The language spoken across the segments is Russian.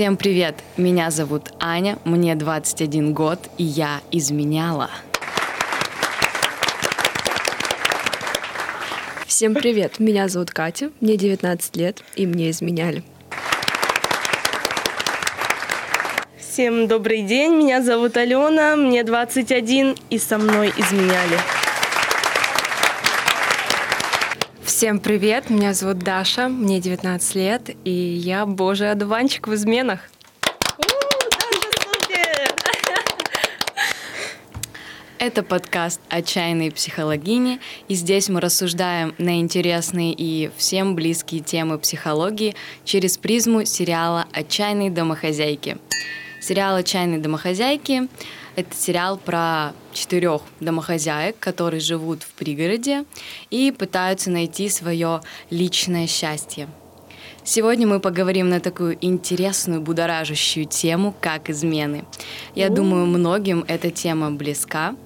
Всем привет! Меня зовут Аня, мне 21 год, и я изменяла. Всем привет! Меня зовут Катя, мне 19 лет, и мне изменяли. Всем добрый день, меня зовут Алена, мне 21, и со мной изменяли. Всем привет, меня зовут Даша, мне 19 лет, и я божий одуванчик в изменах. Это подкаст «Отчаянные психологини», и здесь мы рассуждаем на интересные и всем близкие темы психологии через призму сериала «Отчаянные домохозяйки». Сериал «Отчаянные домохозяйки» — это сериал про четырех домохозяек, которые живут в пригороде и пытаются найти свое личное счастье. Сегодня мы поговорим на такую интересную, будоражащую тему, как измены. Я думаю, многим эта тема близка —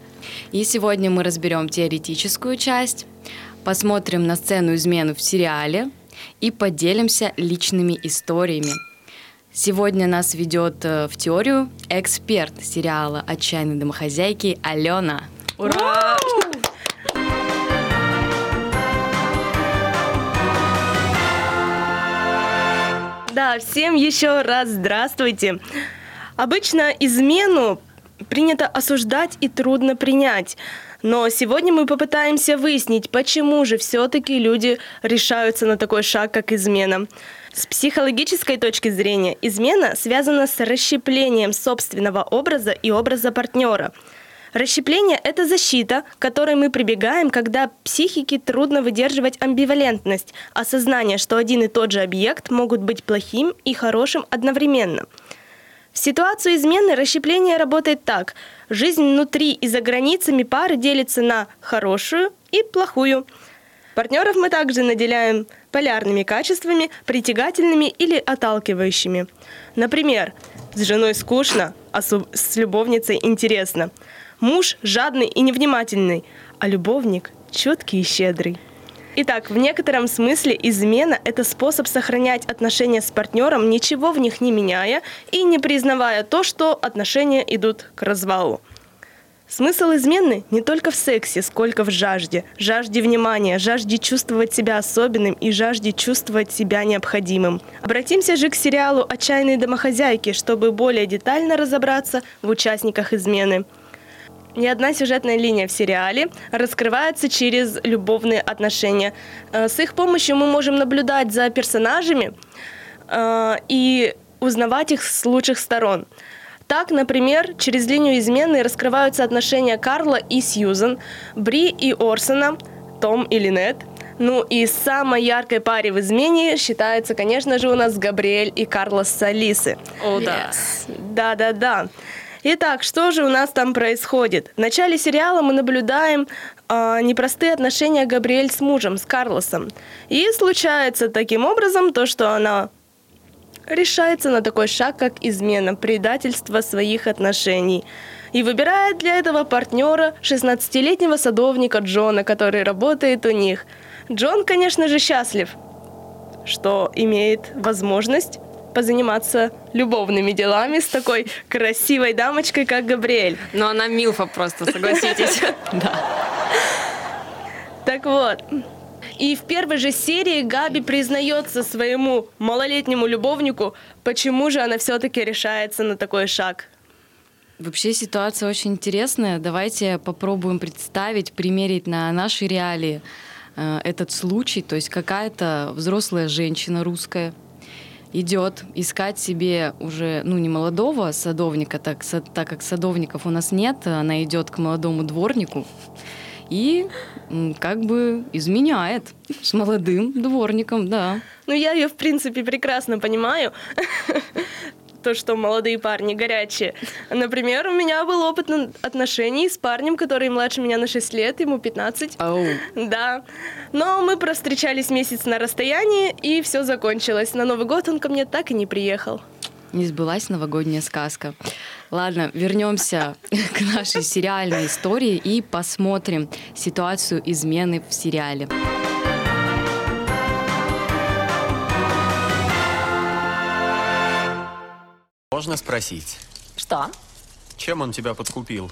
и сегодня мы разберем теоретическую часть, посмотрим на сцену измены в сериале и поделимся личными историями. Сегодня нас ведет э, в теорию эксперт сериала «Отчаянные домохозяйки» Алена. Ура! Да, всем еще раз здравствуйте. Обычно измену принято осуждать и трудно принять. Но сегодня мы попытаемся выяснить, почему же все-таки люди решаются на такой шаг, как измена. С психологической точки зрения, измена связана с расщеплением собственного образа и образа партнера. Расщепление – это защита, к которой мы прибегаем, когда психике трудно выдерживать амбивалентность, осознание, что один и тот же объект могут быть плохим и хорошим одновременно – в ситуацию измены расщепление работает так. Жизнь внутри и за границами пары делится на хорошую и плохую. Партнеров мы также наделяем полярными качествами, притягательными или отталкивающими. Например, с женой скучно, а с любовницей интересно. Муж жадный и невнимательный, а любовник четкий и щедрый. Итак, в некотором смысле измена – это способ сохранять отношения с партнером, ничего в них не меняя и не признавая то, что отношения идут к развалу. Смысл измены не только в сексе, сколько в жажде. Жажде внимания, жажде чувствовать себя особенным и жажде чувствовать себя необходимым. Обратимся же к сериалу «Отчаянные домохозяйки», чтобы более детально разобраться в участниках измены. Ни одна сюжетная линия в сериале раскрывается через любовные отношения. Э, с их помощью мы можем наблюдать за персонажами э, и узнавать их с лучших сторон. Так, например, через линию измены раскрываются отношения Карла и Сьюзен, Бри и Орсона, Том и Линет. Ну и самой яркой паре в измене считается, конечно же, у нас Габриэль и Карлос с Алисы. О, oh, да. Да-да-да. Итак, что же у нас там происходит? В начале сериала мы наблюдаем э, непростые отношения Габриэль с мужем, с Карлосом. И случается таким образом то, что она решается на такой шаг, как измена, предательство своих отношений. И выбирает для этого партнера 16-летнего садовника Джона, который работает у них. Джон, конечно же, счастлив, что имеет возможность позаниматься любовными делами с такой красивой дамочкой, как Габриэль. Но она милфа просто, согласитесь. Да. Так вот, и в первой же серии Габи признается своему малолетнему любовнику, почему же она все-таки решается на такой шаг. Вообще ситуация очень интересная. Давайте попробуем представить, примерить на наши реалии э, этот случай. То есть какая-то взрослая женщина русская, идет искать себе уже, ну, не молодого садовника, так, со, так как садовников у нас нет, она идет к молодому дворнику и как бы изменяет с молодым дворником, да. Ну, я ее, в принципе, прекрасно понимаю то, что молодые парни горячие. Например, у меня был опыт отношений с парнем, который младше меня на 6 лет, ему 15. Oh. Да. Но мы провстречались месяц на расстоянии, и все закончилось. На Новый год он ко мне так и не приехал. Не сбылась новогодняя сказка. Ладно, вернемся к нашей сериальной истории и посмотрим ситуацию измены в сериале. Можно спросить, Что? чем он тебя подкупил?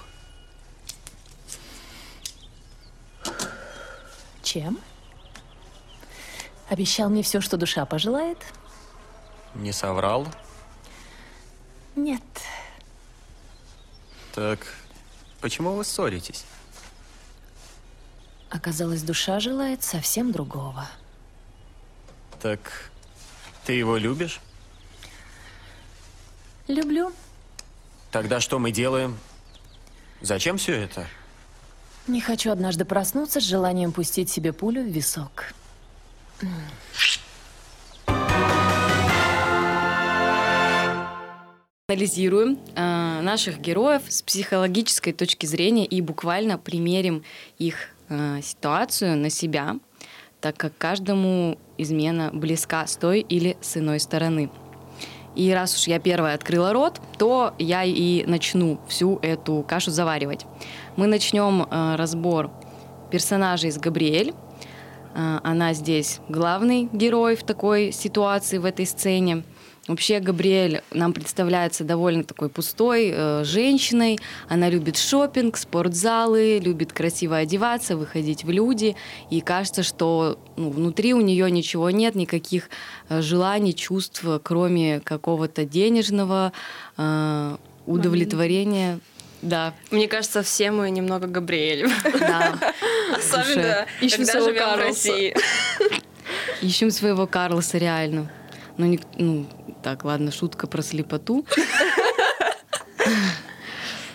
Чем? Обещал мне все, что душа пожелает? Не соврал? Нет. Так почему вы ссоритесь? Оказалось, душа желает совсем другого. Так ты его любишь? Люблю. Тогда что мы делаем? Зачем все это? Не хочу однажды проснуться с желанием пустить себе пулю в висок. Анализируем э, наших героев с психологической точки зрения и буквально примерим их э, ситуацию на себя, так как каждому измена близка с той или с иной стороны. И раз уж я первая открыла рот, то я и начну всю эту кашу заваривать. Мы начнем э, разбор персонажей из Габриэль. Э, она здесь главный герой в такой ситуации, в этой сцене. Вообще Габриэль нам представляется довольно такой пустой э, женщиной. Она любит шопинг, спортзалы, любит красиво одеваться, выходить в люди. И кажется, что ну, внутри у нее ничего нет, никаких э, желаний, чувств, кроме какого-то денежного э, удовлетворения. Да, Мне кажется, все мы немного Габриэль. да. Особенно, Ищем когда живем в. России. Ищем своего Карлоса реально. Ну, ник- ну, так, ладно, шутка про слепоту.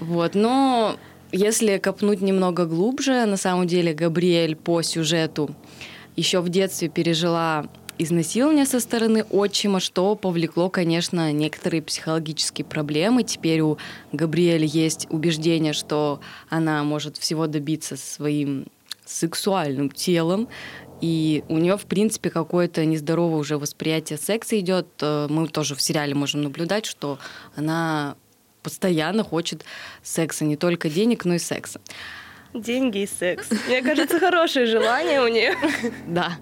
Вот, но если копнуть немного глубже, на самом деле Габриэль по сюжету еще в детстве пережила изнасилование со стороны отчима, что повлекло, конечно, некоторые психологические проблемы. Теперь у Габриэль есть убеждение, что она может всего добиться своим сексуальным телом, и у нее, в принципе, какое-то нездоровое уже восприятие секса идет. Э, Мы тоже в сериале можем наблюдать, что она постоянно хочет секса, не только денег, но и секса. Деньги и секс. Мне кажется, хорошее желание у нее. Да,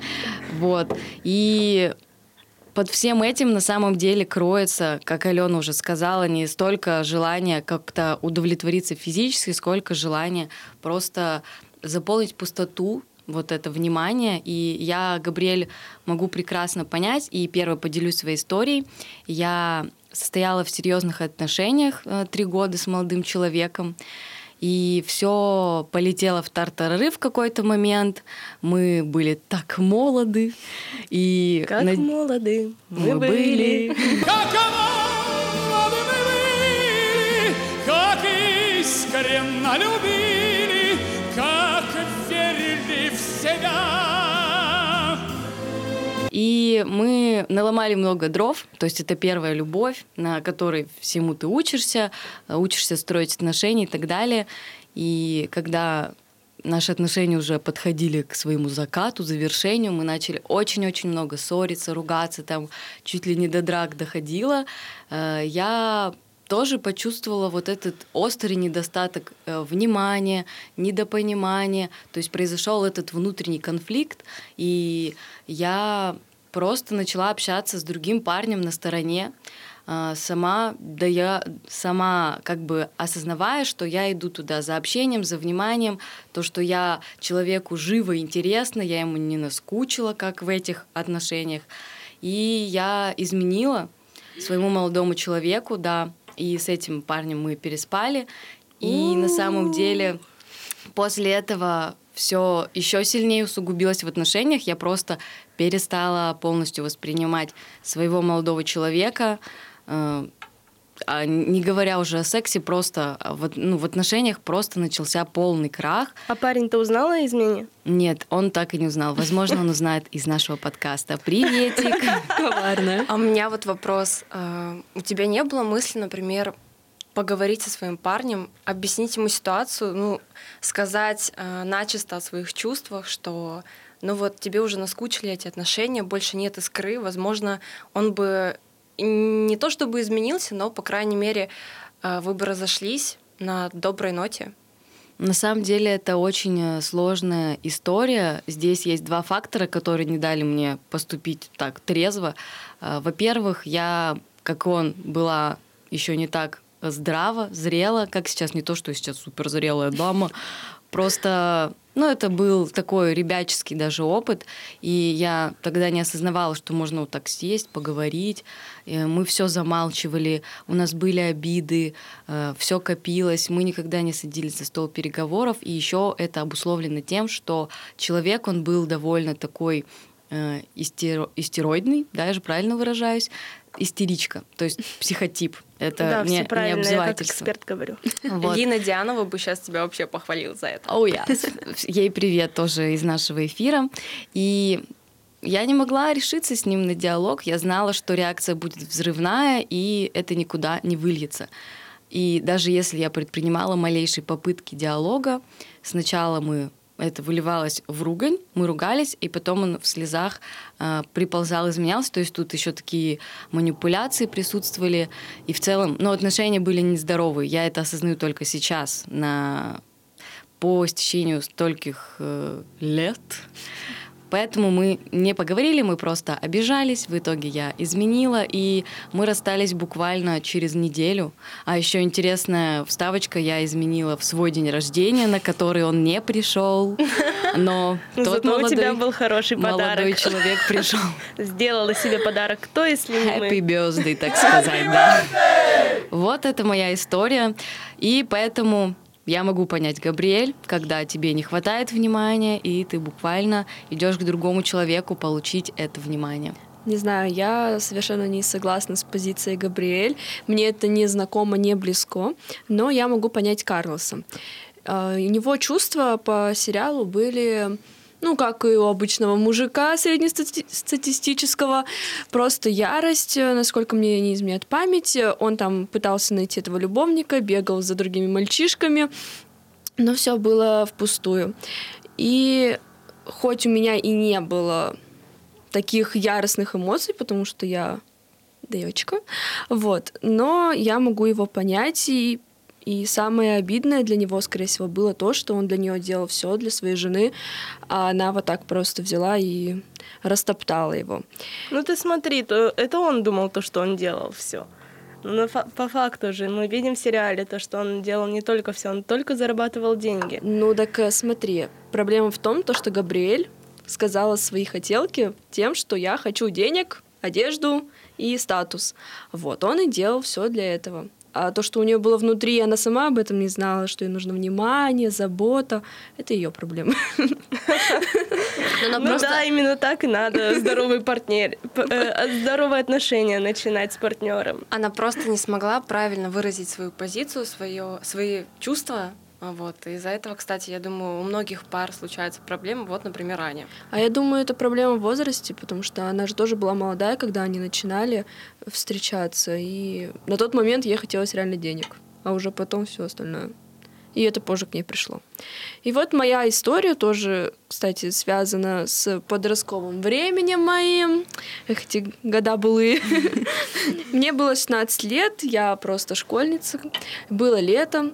вот. И под всем этим на самом деле кроется, как Алена уже сказала, не столько желание как-то удовлетвориться физически, сколько желание просто заполнить пустоту, вот это внимание. И я, Габриэль, могу прекрасно понять, и первой поделюсь своей историей. Я состояла в серьезных отношениях э, три года с молодым человеком. И все полетело в тартарары в какой-то момент. Мы были так молоды. И Как на- молоды мы мы были. были. Как молоды мы были, как искренно любили, Мы наломали много дров, то есть это первая любовь, на которой всему ты учишься, э, учишься строить отношения и так далее. И когда наши отношения уже подходили к своему закату, завершению, мы начали очень-очень много ссориться, ругаться, там чуть ли не до драк доходило. Э, Я тоже почувствовала вот этот острый недостаток э, внимания, недопонимания. То есть произошел этот внутренний конфликт, и я просто начала общаться с другим парнем на стороне, э, сама, да я сама как бы осознавая, что я иду туда за общением, за вниманием, то, что я человеку живо и интересно, я ему не наскучила, как в этих отношениях. И я изменила своему молодому человеку, да, и с этим парнем мы переспали. И на самом деле после этого все еще сильнее усугубилось в отношениях. Я просто перестала полностью воспринимать своего молодого человека, э, а не говоря уже о сексе, просто а в, ну, в отношениях просто начался полный крах. А парень-то узнал о измене? Нет, он так и не узнал. Возможно, он узнает из нашего подкаста. Приветик! Коварная. А у меня вот вопрос. А, У тебя не было мысли, например, поговорить со своим парнем, объяснить ему ситуацию, ну, сказать э, начисто о своих чувствах, что ну вот тебе уже наскучили эти отношения, больше нет искры, возможно, он бы не то чтобы изменился, но, по крайней мере, э, вы бы разошлись на доброй ноте. На самом деле это очень э, сложная история. Здесь есть два фактора, которые не дали мне поступить так трезво. Э, Во-первых, я, как он, была еще не так здраво, зрело, как сейчас, не то, что сейчас супер зрелая дама, просто, ну, это был такой ребяческий даже опыт, и я тогда не осознавала, что можно вот так сесть, поговорить, И мы все замалчивали, у нас были обиды, все копилось, мы никогда не садились за стол переговоров, и еще это обусловлено тем, что человек, он был довольно такой э, истеро- истероидный, да, я же правильно выражаюсь, истеричка, то есть психотип. Это да, не, все правильно, не я как эксперт говорю. Вот. Лина Дианова бы сейчас тебя вообще похвалила за это. Оу, я. Ей привет тоже из нашего эфира. И я не могла решиться с ним на диалог. Я знала, что реакция будет взрывная, и это никуда не выльется. И даже если я предпринимала малейшие попытки диалога, сначала мы это выливалось в ругань, мы ругались, и потом он в слезах э, приползал, изменялся. То есть тут еще такие манипуляции присутствовали. И в целом, ну, отношения были нездоровые. Я это осознаю только сейчас, на по истечению стольких э, лет. Поэтому мы не поговорили, мы просто обижались. В итоге я изменила, и мы расстались буквально через неделю. А еще интересная вставочка, я изменила в свой день рождения, на который он не пришел. Но Ну, тот Зато у молодой, тебя был хороший молодой подарок. человек пришел. Сделала себе подарок. Кто, если не Happy birthday, так сказать, да. Вот это моя история. И поэтому я могу понять, Габриэль, когда тебе не хватает внимания, и ты буквально идешь к другому человеку получить это внимание. Не знаю, я совершенно не согласна с позицией Габриэль. Мне это не знакомо, не близко, но я могу понять Карлоса. Э, У него чувства по сериалу были ну, как и у обычного мужика среднестатистического, просто ярость, э, насколько мне не изменяет память. Он там пытался найти этого любовника, бегал за другими мальчишками, но все было впустую. И хоть у меня и не было таких яростных эмоций, потому что я девочка, вот, но я могу его понять и и самое обидное для него, скорее всего, было то, что он для нее делал все для своей жены, а она вот так просто взяла и растоптала его. Ну ты смотри, то это он думал то, что он делал все. Но по факту же мы видим в сериале то, что он делал не только все, он только зарабатывал деньги. Ну так э, смотри, проблема в том, то, что Габриэль сказала свои хотелки тем, что я хочу денег, одежду и статус. Вот, он и делал все для этого. А то, что у нее было внутри, она сама об этом не знала, что ей нужно внимание, забота, это ее проблема. Ну да, именно так и надо здоровый партнер, э, здоровые отношения начинать с партнером. Она просто не смогла правильно выразить свою позицию, свое, свои чувства. Вот. Из-за этого, кстати, я думаю, у многих пар случаются проблемы. Вот, например, Аня. А я думаю, это проблема в возрасте, потому что она же тоже была молодая, когда они начинали встречаться. И на тот момент ей хотелось реально денег, а уже потом все остальное. И это позже к ней пришло. И вот моя история тоже, кстати, связана с подростковым временем моим. Эх, эти года былые. Мне было 16 лет, я просто школьница. Было лето,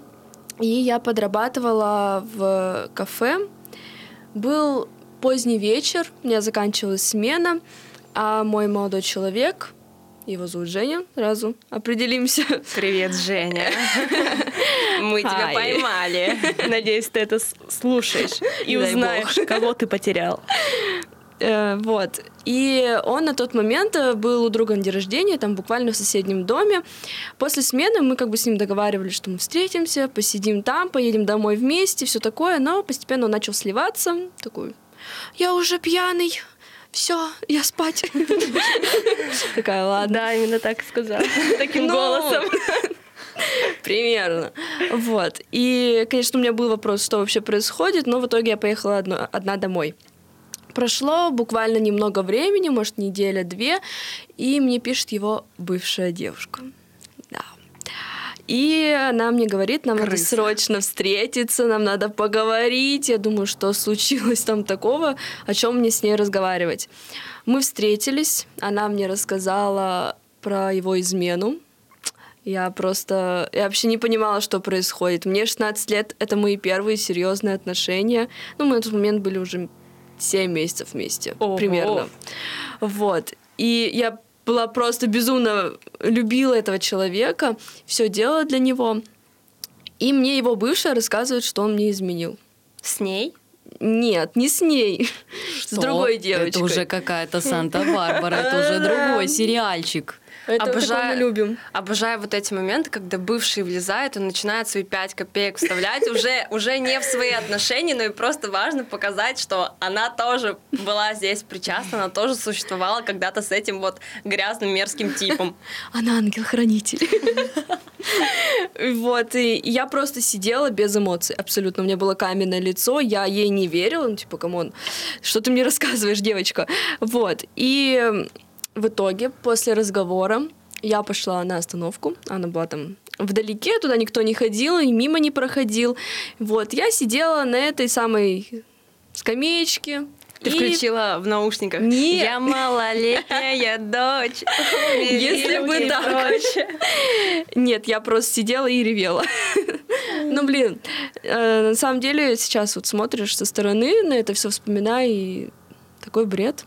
и я подрабатывала в кафе. Был поздний вечер, у меня заканчивалась смена, а мой молодой человек, его зовут Женя, сразу определимся. Привет, Женя. Мы тебя поймали. Надеюсь, ты это слушаешь и Дай узнаешь, кого ты потерял. Э, Вот. И он на тот момент э, был у друга на день рождения, там буквально в соседнем доме. После смены мы как бы с ним договаривались, что мы встретимся, посидим там, поедем домой вместе, все такое, но постепенно он начал сливаться. Такой, я уже пьяный, все, я спать. Такая, ладно. Да, именно так и сказал. Таким Ну, голосом. Примерно. Вот. И, конечно, у меня был вопрос, что вообще происходит, но в итоге я поехала одна домой. Прошло буквально немного времени, может, неделя-две, и мне пишет его бывшая девушка. Да. И она мне говорит, нам надо Крыса. срочно встретиться, нам надо поговорить. Я думаю, что случилось там такого, о чем мне с ней разговаривать. Мы встретились, она мне рассказала про его измену. Я просто... Я вообще не понимала, что происходит. Мне 16 лет, это мои первые серьезные отношения. Ну, мы на тот момент были уже 7 месяцев вместе, Ого. примерно. Вот. И я была просто безумно любила этого человека, все делала для него. И мне его бывшая рассказывает, что он мне изменил. С ней? Нет, не с ней, с Что? другой девочкой. Это уже какая-то Санта-Барбара, это уже другой сериальчик. Это Обожаю. мы любим. Обожаю вот эти моменты, когда бывший влезает, он начинает свои пять копеек вставлять, уже, уже не в свои отношения, но и просто важно показать, что она тоже была здесь причастна, она тоже существовала когда-то с этим вот грязным мерзким типом. Она ангел-хранитель. Вот, и я просто сидела без эмоций, абсолютно. У меня было каменное лицо, я ей не верила, ну, типа, come on, что ты мне рассказываешь, девочка? Вот, и в итоге, после разговора, я пошла на остановку, она была там вдалеке, туда никто не ходил, и мимо не проходил. Вот, я сидела на этой самой скамеечке, Ты и- включила в наушниках. Нет. Я малолетняя дочь. Если бы так. Нет, я просто сидела и ревела. Ну, блин, э, на самом деле сейчас вот смотришь со стороны на это все вспоминай, и такой бред.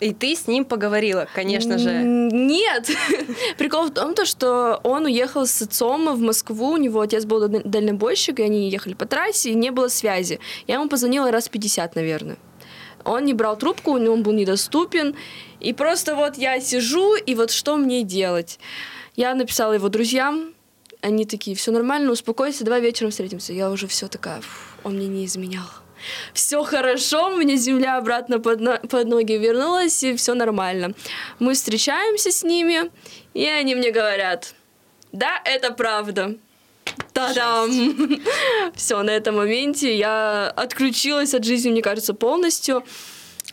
И ты с ним поговорила, конечно же. Нет! Прикол в том, то, что он уехал с отцом в Москву, у него отец был даль- дальнобойщик, и они ехали по трассе, и не было связи. Я ему позвонила раз 50, наверное. Он не брал трубку, у него он был недоступен. И просто вот я сижу, и вот что мне делать? Я написала его друзьям, они такие, все нормально, успокойся, давай вечером встретимся. Я уже все такая, «Фу, он мне не изменял. Все хорошо, мне земля обратно под, но- под ноги вернулась, и все нормально. Мы встречаемся с ними, и они мне говорят, да, это правда. Та-дам! Все, на этом моменте я отключилась от жизни, мне кажется, полностью.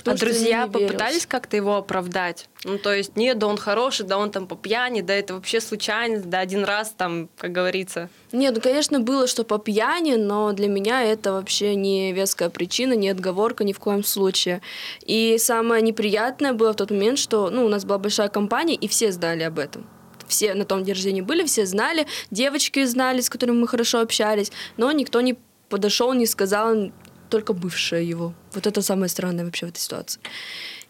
А потому что друзья попытались как-то его оправдать? Ну, то есть, нет, да он хороший, да он там по пьяни, да это вообще случайность, да один раз там, как говорится. Нет, ну, конечно, было, что по пьяни, но для меня это вообще не веская причина, не отговорка ни в коем случае. И самое неприятное было в тот момент, что ну, у нас была большая компания, и все знали об этом. Все на том день рождения были, все знали, девочки знали, с которыми мы хорошо общались, но никто не подошел, не сказал, только бывшая его. Вот это самое странное вообще в этой ситуации.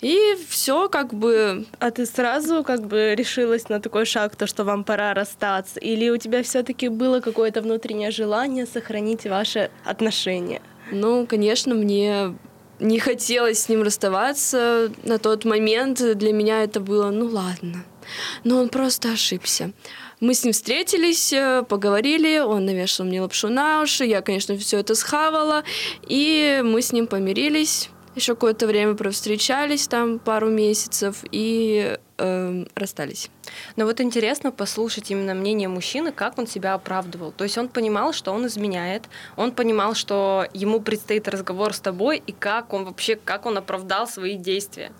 И все как бы А ты сразу как бы решилась на такой шаг, то, что вам пора расстаться? Или у тебя все-таки было какое-то внутреннее желание сохранить ваши отношения? Ну, конечно, мне не хотелось с ним расставаться. На тот момент для меня это было, ну ладно. Но он просто ошибся. Мы с ним встретились, э, поговорили, он навешал мне лапшу на уши, я, конечно, все это схавала, и мы с ним помирились. Еще какое-то время провстречались там пару месяцев и эм, расстались. Но вот интересно послушать именно мнение мужчины, как он себя оправдывал. То есть он понимал, что он изменяет, он понимал, что ему предстоит разговор с тобой, и как он вообще, как он оправдал свои действия.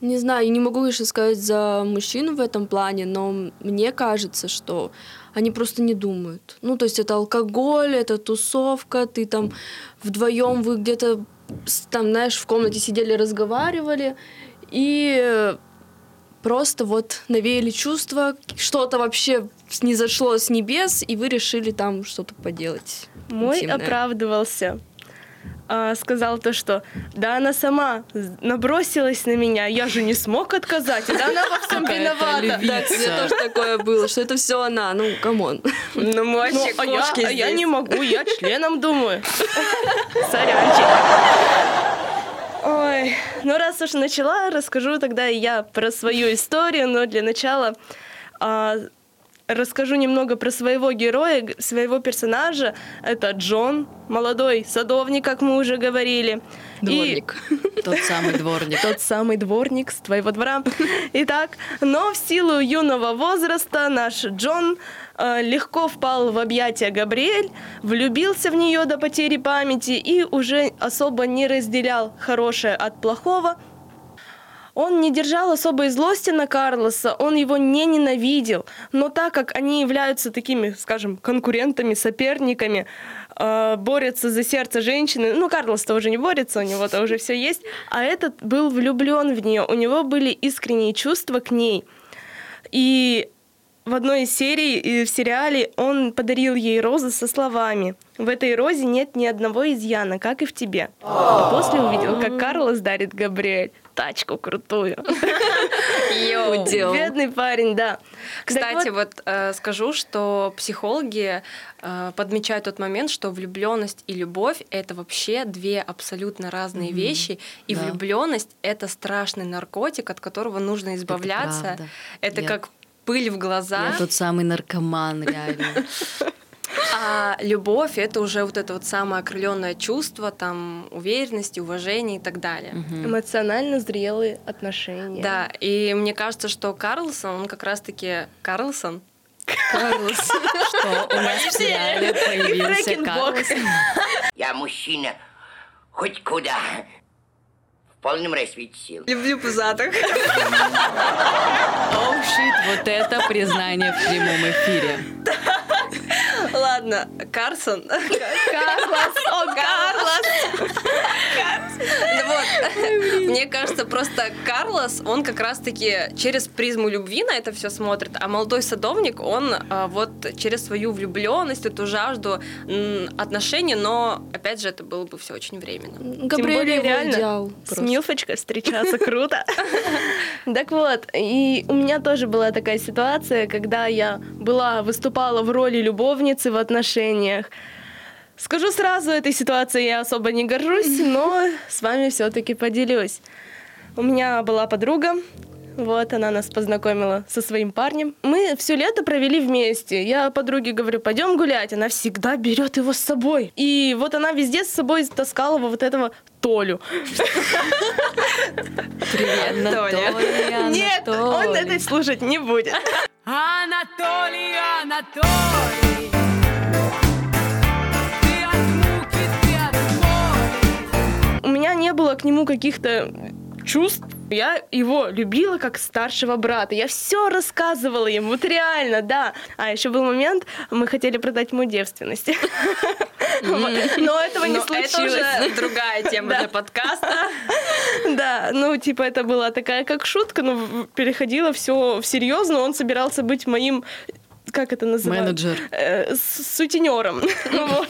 Не знаю, не могу, конечно, сказать за мужчину в этом плане, но мне кажется, что они просто не думают. Ну, то есть это алкоголь, это тусовка, ты там вдвоем вы где-то там, знаешь, в комнате сидели, разговаривали, и просто вот навеяли чувства, что-то вообще снизошло с небес, и вы решили там что-то поделать. Мой интимное. оправдывался. А, сказал то, что да, она сама набросилась на меня, я же не смог отказать, да она во всем виновата. Да, мне тоже такое было, что это все она, ну, come on. Ну, мы Ну, вообще а, я, кошки а я не могу, я членом думаю. Сорянчик. Ой, ну раз уж начала, расскажу тогда я про свою историю, но для начала а, расскажу немного про своего героя, своего персонажа. Это Джон, молодой садовник, как мы уже говорили. И- Дворник. Тот самый дворник. тот самый дворник с твоего двора. Итак, но в силу юного возраста наш Джон э, легко впал в объятия Габриэль, влюбился в нее до потери памяти и уже особо не разделял хорошее от плохого. Он не держал особой злости на Карлоса, он его не ненавидел, но так как они являются такими, скажем, конкурентами, соперниками, э, борются за сердце женщины, ну, Карлос-то уже не борется, у него-то уже все есть, а этот был влюблен в нее, у него были искренние чувства к ней. И в одной из серий и в сериале он подарил ей розу со словами «В этой розе нет ни одного изъяна, как и в тебе». А после увидел, как Карлос дарит Габриэль тачку крутую. Удел. Бедный парень, да. Кстати, Так вот, э, скажу, что психологи э, подмечают тот момент, что влюбленность и любовь это вообще две абсолютно разные вещи, и Да. влюбленность это страшный наркотик, от которого нужно избавляться. правда. Это, Я- как пыль в глаза. Я тот самый наркоман, реально. А любовь это уже вот это вот самое окрыленное чувство, там уверенности, уважения и так далее. Эмоционально зрелые отношения. Да, и мне кажется, что Карлсон, он как раз-таки Карлсон. Карлос, что у нас в сериале появился Фрэкинбок. Карлос. Я мужчина хоть куда. В полном расцвете сил. Люблю пузатых. Оу, щит, вот это признание в прямом эфире. Ладно, Карсон. Карлос, о, Карлос! Мне кажется, просто Карлос, он как раз-таки через призму любви на это все смотрит, а молодой садовник, он а, вот через свою влюбленность, эту жажду отношений, но, опять же, это было бы все очень временно. Габриэль более его реально идеал. С. Милфочкой встречаться круто. Так вот, и у меня тоже была такая ситуация, когда я была, выступала в роли любовницы в отношениях. Скажу сразу, этой ситуацией я особо не горжусь, но с вами все-таки поделюсь. У меня была подруга, вот, она нас познакомила со своим парнем. Мы все лето провели вместе. Я подруге говорю, пойдем гулять. Она всегда берет его с собой. И вот она везде с собой таскала вот этого Толю. Привет, Анатолий, Нет, он это слушать не будет. Анатолий, Анатолий, У меня не было к нему каких-то чувств. Я его любила как старшего брата. Я все рассказывала ему, вот реально, да. А еще был момент, мы хотели продать ему девственность. Но этого не Но это случилось. уже другая тема для подкаста. Да, ну, типа, это была такая как шутка, но переходило все в серьезно. Он собирался быть моим как это называется? Менеджер. Э, с- сутенером. Вот.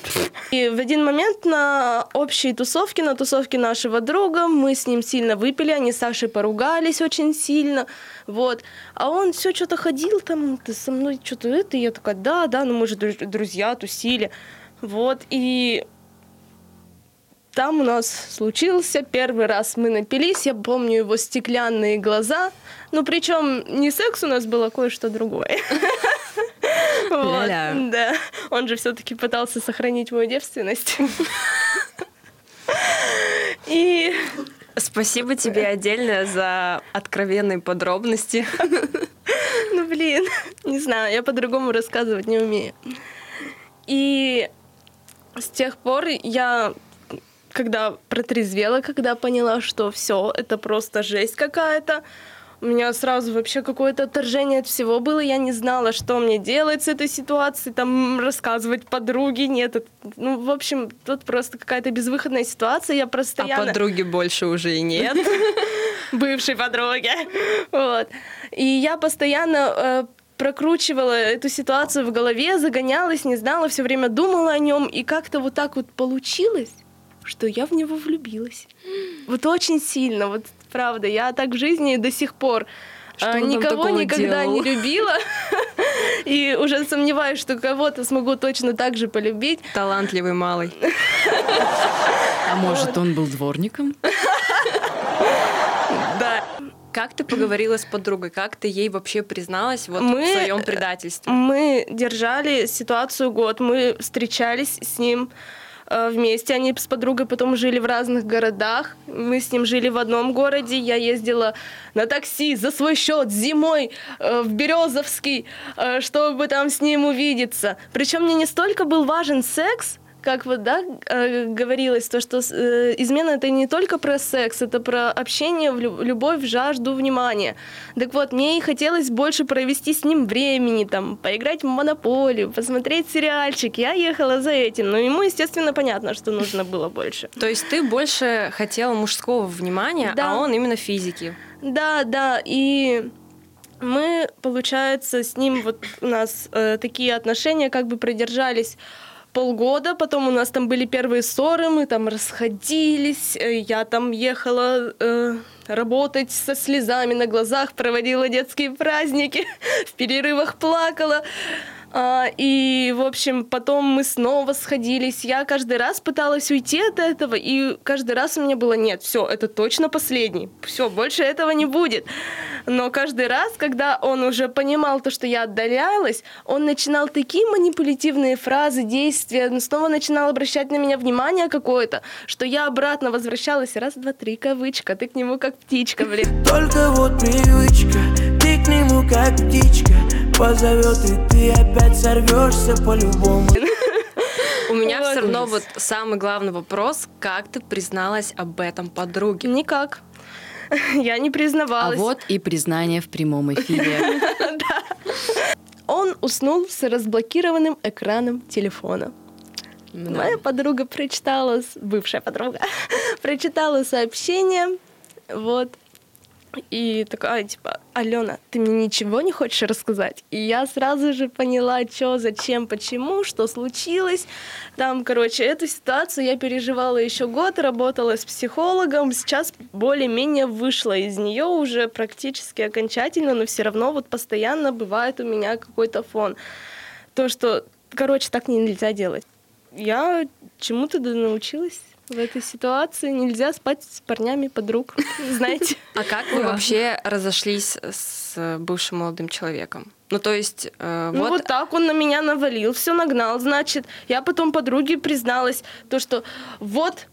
И в один момент на общей тусовке, на тусовке нашего друга, мы с ним сильно выпили, они с Сашей поругались очень сильно, вот. А он все что-то ходил там, ты со мной что-то это, и я такая, да, да, ну мы же друз- друзья, тусили, вот. И там у нас случился первый раз мы напились, я помню его стеклянные глаза, ну причем не секс у нас был, а кое-что другое. Вот. Да, он же все-таки пытался сохранить мою девственность. И Спасибо тебе отдельно за откровенные подробности. Ну, блин, не знаю, я по-другому рассказывать не умею. И с тех пор я, когда протрезвела, когда поняла, что все, это просто жесть какая-то, у меня сразу вообще какое-то отторжение от всего было. Я не знала, что мне делать с этой ситуацией, там рассказывать подруге. Нет, это- ну, в общем, тут просто какая-то безвыходная ситуация. Я А постоянно... подруги больше уже и нет. бывшей подруги. Вот. И я постоянно э, прокручивала эту ситуацию в голове, загонялась, не знала, все время думала о нем, и как-то вот так вот получилось, что я в него влюбилась. Вот очень сильно, вот правда. Я так в жизни до сих пор Что э, там никого никогда делал? не любила. И уже сомневаюсь, что кого-то смогу точно так же полюбить. Талантливый малый. А может, он был дворником? Да. Как ты поговорила с подругой? Как ты ей вообще призналась вот Мы, в своем предательстве? Мы держали ситуацию год, мы встречались с ним э, вместе. Они с подругой потом жили в разных городах. Мы с ним жили в одном городе. Я ездила на такси за свой счет зимой э, в Березовский, э, чтобы там с ним увидеться. Причем мне не столько был важен секс, как вот, да, э, говорилось, то, что э, измена это не только про секс, это про общение, любовь, жажду, внимания. Так вот, мне и хотелось больше провести с ним времени, там, поиграть в монополию, посмотреть сериальчик. Я ехала за этим, но ему, естественно, понятно, что нужно было больше. То есть ты больше хотела мужского внимания, Да. а он именно физики. Да, да, и мы, получается, с ним вот у нас э, такие отношения как бы продержались полгода, потом у нас там были первые ссоры, мы там расходились, э, я там ехала э, работать со слезами на глазах, проводила детские праздники, в перерывах плакала. А, и, в общем, потом мы снова сходились. Я каждый раз пыталась уйти от этого, и каждый раз у меня было нет, все, это точно последний, все, больше этого не будет. Но каждый раз, когда он уже понимал то, что я отдалялась, он начинал такие манипулятивные фразы, действия, он снова начинал обращать на меня внимание какое-то, что я обратно возвращалась. Раз, два, три, кавычка, ты к нему как птичка, блин. Только вот привычка, ты к нему как птичка Позовет и ты опять сорвешься по-любому У меня все равно вот самый главный вопрос, как ты призналась об этом подруге? Никак. Я не А признавалась. вот и признание в прямом эфире. Он уснул с разблокированным экраном телефона. Моя подруга прочитала, бывшая подруга, прочитала сообщение, вот, и такая, типа, Алена, ты мне ничего не хочешь рассказать? И я сразу же поняла, что, зачем, почему, что случилось. Там, короче, эту ситуацию я переживала еще год, работала с психологом, сейчас более-менее вышла из нее уже практически окончательно, но все равно вот постоянно бывает у меня какой-то фон. То, что, короче, так нельзя делать. Я чему-то научилась в этой ситуации. Нельзя спать с парнями подруг, знаете. А как вы вообще разошлись с бывшим молодым человеком? Ну, то есть, э, Ну вот, вот, так он на меня навалил, все нагнал, значит. Я потом подруге призналась, то, что вот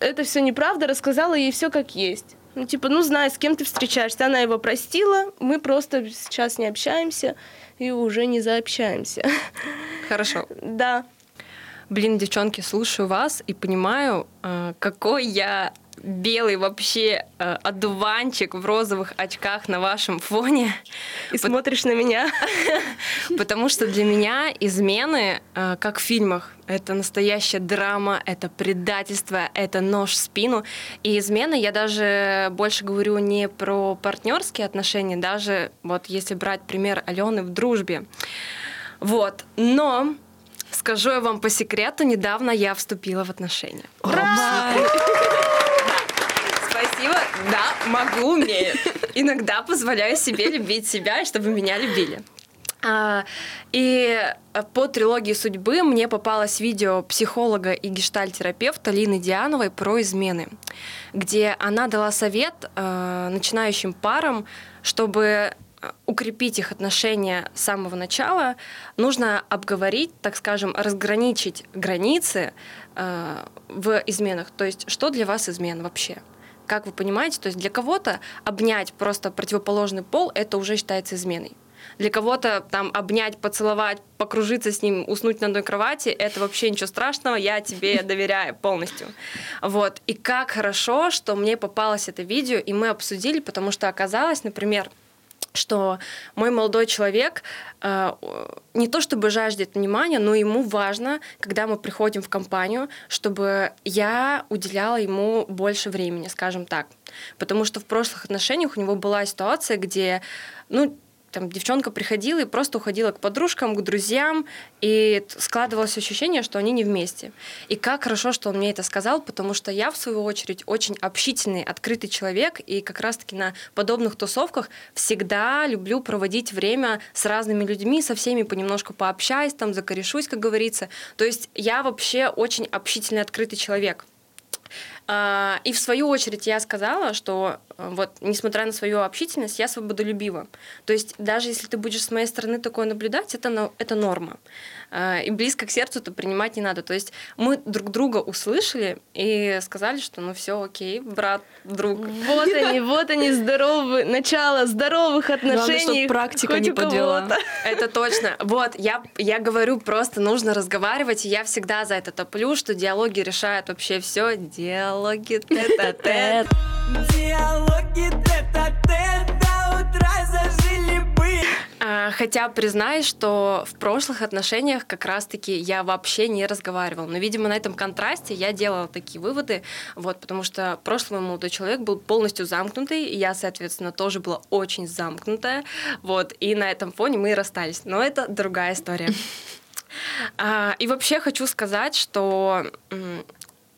это все неправда, рассказала ей все как есть. Ну, типа, ну, знай, с кем ты встречаешься. Она его простила, мы просто сейчас не общаемся и уже не заобщаемся. хорошо. Да. Блин, девчонки, слушаю вас и понимаю, э, какой я белый вообще э, одуванчик в розовых очках на вашем фоне. И смотришь на меня. Потому что для меня измены, э, как в фильмах, это настоящая драма, это предательство, это нож в спину. И измены я даже больше говорю не про партнерские отношения, даже вот если брать пример Алены в дружбе. Вот. Но скажу я вам по секрету, недавно я вступила в отношения. Спасибо. Да, могу, умею. Иногда позволяю себе любить себя, чтобы меня любили. А, И по трилогии судьбы мне попалось видео психолога и гештальтерапевта Лины Диановой про измены, где она дала совет э, начинающим парам, чтобы э, укрепить их отношения с самого начала, нужно обговорить, так скажем, разграничить границы э, в изменах. То есть, что для вас измена вообще? Как вы понимаете, то есть для кого-то обнять просто противоположный пол это уже считается изменой. Для кого-то там обнять, поцеловать, покружиться с ним, уснуть на одной кровати, это вообще ничего страшного, я тебе доверяю полностью. Вот. И как хорошо, что мне попалось это видео, и мы обсудили, потому что оказалось, например, что мой молодой человек э, не то чтобы жаждет внимания, но ему важно, когда мы приходим в компанию, чтобы я уделяла ему больше времени, скажем так. Потому что в прошлых отношениях у него была ситуация, где, ну, там девчонка приходила и просто уходила к подружкам, к друзьям, и складывалось ощущение, что они не вместе. И как хорошо, что он мне это сказал, потому что я, в свою очередь, очень общительный, открытый человек, и как раз-таки на подобных тусовках всегда люблю проводить время с разными людьми, со всеми понемножку пообщаюсь, там закорешусь, как говорится. То есть я вообще очень общительный, открытый человек. А, И в свою очередь я сказала, что э, вот, несмотря на свою общительность, я свободолюбива. То есть даже если ты будешь с моей стороны такое наблюдать, это, это норма. А, И близко к сердцу это принимать не надо. То есть мы друг друга услышали и сказали, что ну все, окей, брат, друг. Вот они, вот они, здоровые, начало здоровых отношений. чтоб практика не подвела. Это точно. Вот, я, я говорю, просто нужно разговаривать, и я всегда за это топлю, что диалоги решают вообще все. Диалоги тет-а-тет. Диалоги тет-а-тет до утра зажили бы А, Хотя признаюсь, что в прошлых отношениях как раз-таки я вообще не разговаривала. Но, видимо, на этом контрасте я делала такие выводы, вот, потому что прошлый мой молодой человек был полностью замкнутый, и я, соответственно, тоже была очень замкнутая, вот, и на этом фоне мы и расстались. Но это другая история. А, и вообще хочу сказать, что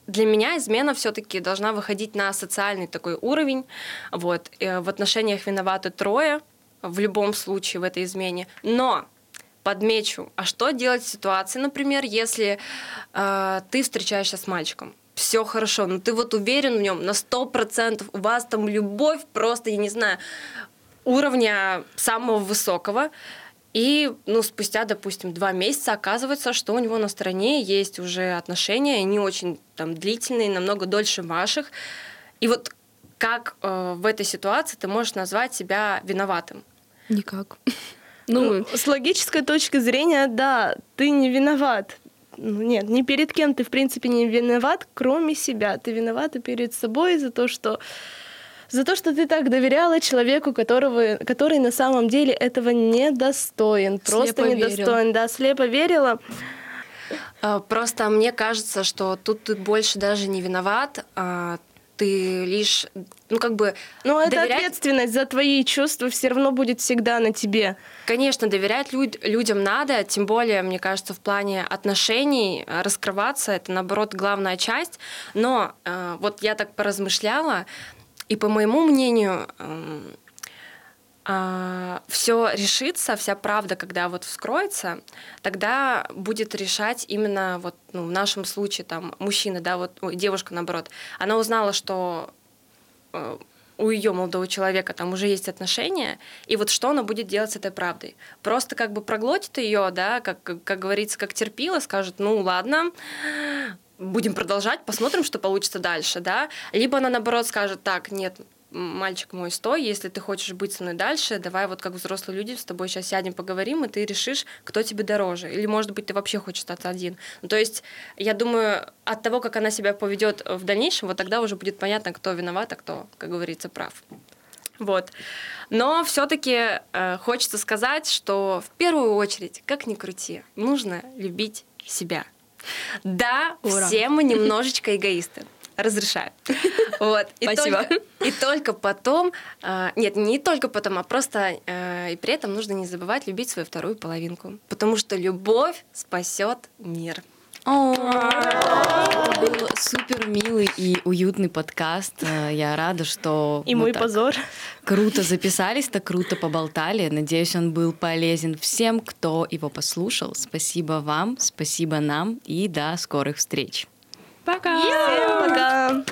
для меня измена все-таки должна выходить на социальный такой уровень. Вот. Э, В отношениях виноваты трое в любом случае в этой измене. Но подмечу, а что делать в ситуации, например, если э, ты встречаешься с мальчиком? Все хорошо, но ты вот уверен в нем на сто процентов, у вас там любовь просто, я не знаю, уровня самого высокого. И, ну, спустя, допустим, два месяца оказывается, что у него на стороне есть уже отношения, они очень там длительные, намного дольше ваших. И вот как э, в этой ситуации ты можешь назвать себя виноватым? Никак. Ну, с логической точки зрения, да, ты не виноват. Ну, нет, ни перед кем ты, в принципе, не виноват, кроме себя. Ты виноват и перед собой за то, что за то, что ты так доверяла человеку, которого, который на самом деле этого не достоин. Просто Слепо не верил. достоин. Да, слепо верила. Э, Просто мне кажется, что тут ты больше даже не виноват, а ты лишь, ну, как бы... Но эта доверять- ответственность за твои чувства все равно будет всегда на тебе. Конечно, доверять люд- людям надо, тем более, мне кажется, в плане отношений э, раскрываться это наоборот главная часть. Но э, вот я так поразмышляла, и по моему мнению, все решится, вся правда, когда вот вскроется, тогда будет решать именно вот ну, в нашем случае там мужчина, да, вот ой, девушка наоборот, она узнала, что э, у ее молодого человека там уже есть отношения, и вот что она будет делать с этой правдой? Просто как бы проглотит ее, да, как, как говорится, как терпила, скажет, ну ладно, будем продолжать, посмотрим, что получится дальше, да, либо она наоборот скажет, так, нет, мальчик мой, стой, если ты хочешь быть со мной дальше, давай вот как взрослые люди с тобой сейчас сядем, поговорим, и ты решишь, кто тебе дороже. Или, может быть, ты вообще хочешь остаться один. Ну, то есть, я думаю, от того, как она себя поведет в дальнейшем, вот тогда уже будет понятно, кто виноват, а кто, как говорится, прав. Вот. Но все-таки хочется сказать, что в первую очередь, как ни крути, нужно любить себя. Да, Ура. все мы немножечко эгоисты. Разрешаю. Вот. И Спасибо. Только, и только потом, э, нет, не только потом, а просто э, и при этом нужно не забывать любить свою вторую половинку. Потому что любовь спасет мир. Был супер милый и уютный подкаст. Э, Я рада, что И мой так позор. круто записались, так круто поболтали. Надеюсь, он был полезен всем, кто его послушал. Спасибо вам, спасибо нам и до скорых встреч. Пока! Всем пока!